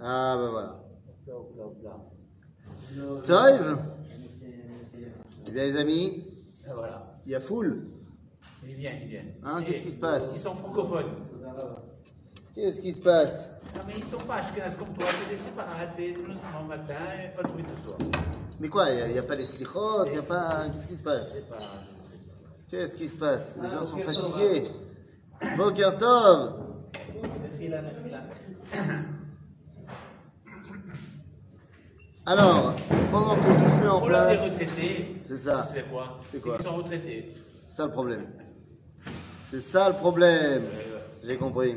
Ah ben voilà. Toiv Eh bien les amis, voilà. il y a foule. Ils viennent, ils viennent. Hein, qu'est-ce qui se passe Ils sont francophones. Qu'est-ce qui se passe Non, mais ils sont pas ashkenaz comme toi, c'est des séparats, c'est nous le matin et pas le bruit de soir. Mais quoi, il n'y a, pas les slichot, il n'y a pas... Qu'est-ce qui se passe pas. Qu'est-ce qui se passe Les Ah, gens sont fatigués. Boker Tov. Alors, pendant que tout se met en Pour l'heure des place, retraités, C'est ça. C'est quoi? C'est C'est quoi? qu'ils sont retraités. c'est ça le problème. C'est ça le problème. J'ai compris.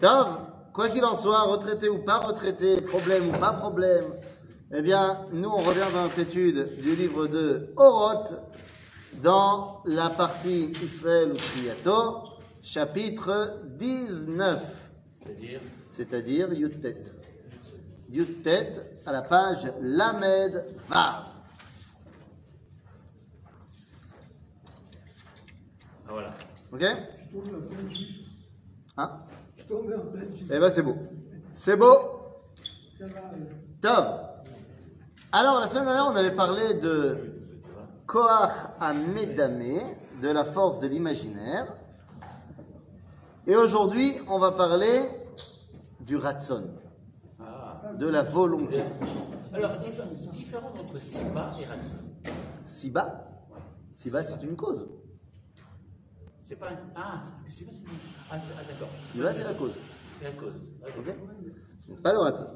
Tov, quoi qu'il en soit, retraité ou pas retraité, problème ou pas problème, eh bien, nous, on revient dans notre étude du livre de Oroth, dans la partie Israël ou Triato, chapitre 19, C'est-à-dire, c'est-à-dire Yuttet. Yuttet à la page Lamed Vav. ah, voilà. Ok Hein Eh ben c'est beau. C'est beau. Top. Alors la semaine dernière on avait parlé de Koach Amedame, de la force de l'imaginaire. Et aujourd'hui on va parler du Ratson, Ah. de la volonté. Alors, diffé- différence entre Simba et Ratson. Siba, Siba c'est une cause. C'est pas un. Ah, Simba, c'est une. Ah, ah, d'accord. Siba c'est la cause. C'est la cause. Ok. C'est pas le Ratson.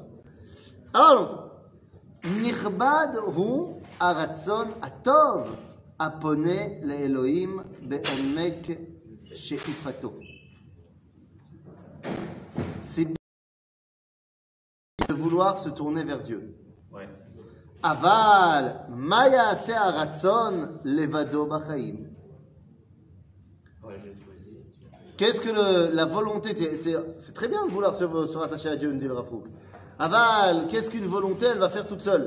Alors allons-y. Nirbad hu aratzon atov apone le'elohim be'omek she'ifato. Vouloir se tourner vers Dieu. Ouais. Aval maya se aratzon levado trouvé. Qu'est-ce que le- la volonté c'est- très bien de vouloir se, se rattacher à Dieu, me dit le Rafouk. Aval, qu'est-ce qu'une volonté, elle va faire toute seule?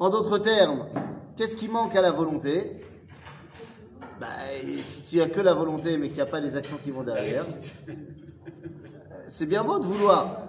En d'autres termes, qu'est-ce qui manque à la volonté? Bah, Si tu as que la volonté, mais qu'il n'y a pas les actions qui vont derrière, c'est bien beau de vouloir.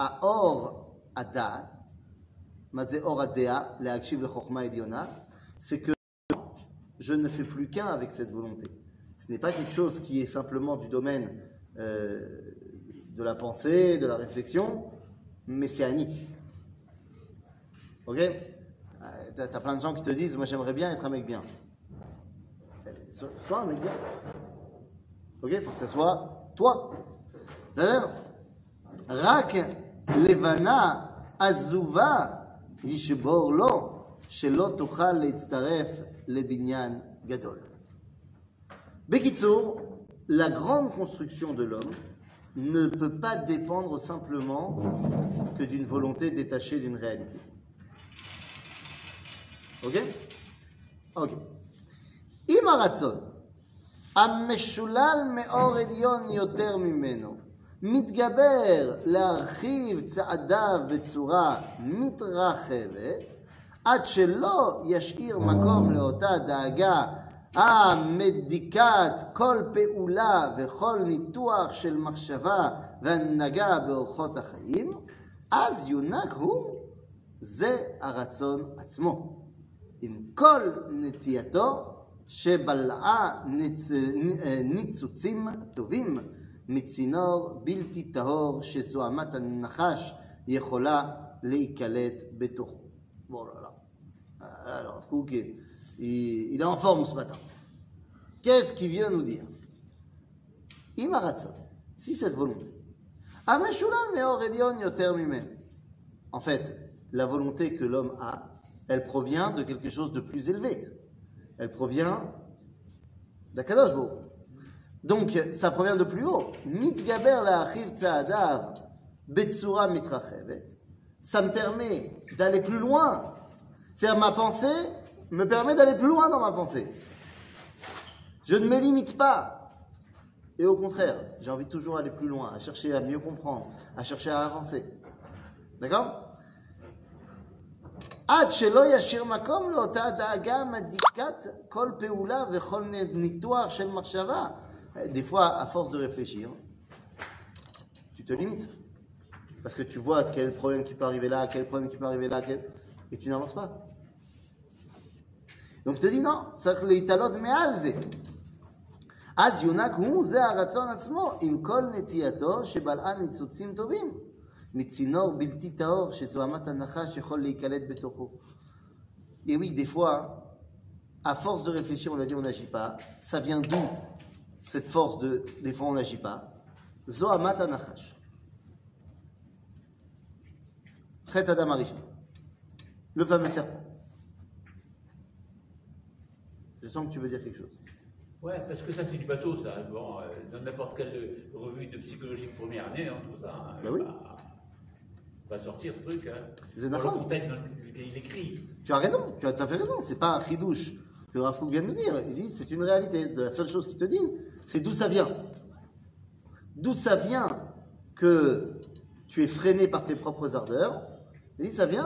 Aor Adat, c'est que je ne fais plus qu'un avec cette volonté. Ce n'est pas quelque chose qui est simplement du domaine euh, de la pensée, de la réflexion, mais c'est Annie. Ok? T'as plein de gens qui te disent Moi j'aimerais bien être un mec bien. Sois un mec bien. Ok? Faut que ce soit toi. C'est-à-dire, לבנה עזובה ישבור לו שלא תוכל להצטרף לבניין גדול. Bekitsour, la grande construction de l'homme ne peut pas dépendre simplement que d'une volonté détachée d'une réalité. Ok Ok. אם הרצון המשולל מאור עליון יותר ממנו מתגבר להרחיב צעדיו בצורה מתרחבת עד שלא ישאיר מקום לאותה דאגה המדיקת כל פעולה וכל ניתוח של מחשבה והנהגה באורחות החיים, אז יונק הוא זה הרצון עצמו. עם כל נטייתו שבלעה ניצ... ניצוצים טובים מצינור בלתי טהור שזוהמת הנחש יכולה להיקלט בתוכו. Bon, là, là. Alors, Fouque, il, il est en forme ce matin. Qu'est-ce qu'il vient nous dire Imaratson, si cette volonté. Ameshulan meor elion yoter mimen. En fait, la volonté que l'homme a, elle provient de quelque chose de plus élevé. Elle provient d'Akadosh Baruch. Donc, ça provient de plus haut. Mitgaber la achiv tza'adav betsura mitrachevet. Ça me permet d'aller plus loin. C'est-à-dire, ma pensée me permet d'aller plus loin dans ma pensée. Je ne me limite pas. Et au contraire, j'ai envie de toujours aller plus loin, à chercher à mieux comprendre, à chercher à avancer. D'accord עד שלא ישאיר מקום לאותה דאגה מדיקת כל פעולה וכל ניתוח של מחשבה. Des fois, à force de réfléchir, tu te limites. Parce que tu vois quel problème qui peut arriver là, quel problème qui peut arriver là, quel... et tu n'avances pas. Donc je te dis non, צריך להתעלות מעל זה. אז יונק הוא זה הרצון עצמו עם כל נטייתו שבלעה ניצוצים טובים מצינור בלתי טהור שזו אמת הנחש יכול להיקלט בתוכו. Et oui, des fois, à force de réfléchir, on a dit on n'agit pas. Ça vient d'où Cette force de des fois on n'agit pas Zohamat anachash. Tret Adam Arishon. Le fameux serpent. Je sens que tu veux dire quelque chose. Ouais, parce que ça, c'est du bateau, ça. Bon, euh, dans n'importe quelle revue de psychologie de première année, hein, tout ça. hein, Bah oui. va, va sortir le truc. Hein. C'est Dans le contexte il écrit. Tu as raison, tu as tout à fait raison. C'est pas un chidouche que Rav Kook vient de nous dire. Il dit c'est une réalité. La seule chose qu'il te dit, c'est d'où ça vient. D'où ça vient que tu es freiné par tes propres ardeurs. Il dit ça vient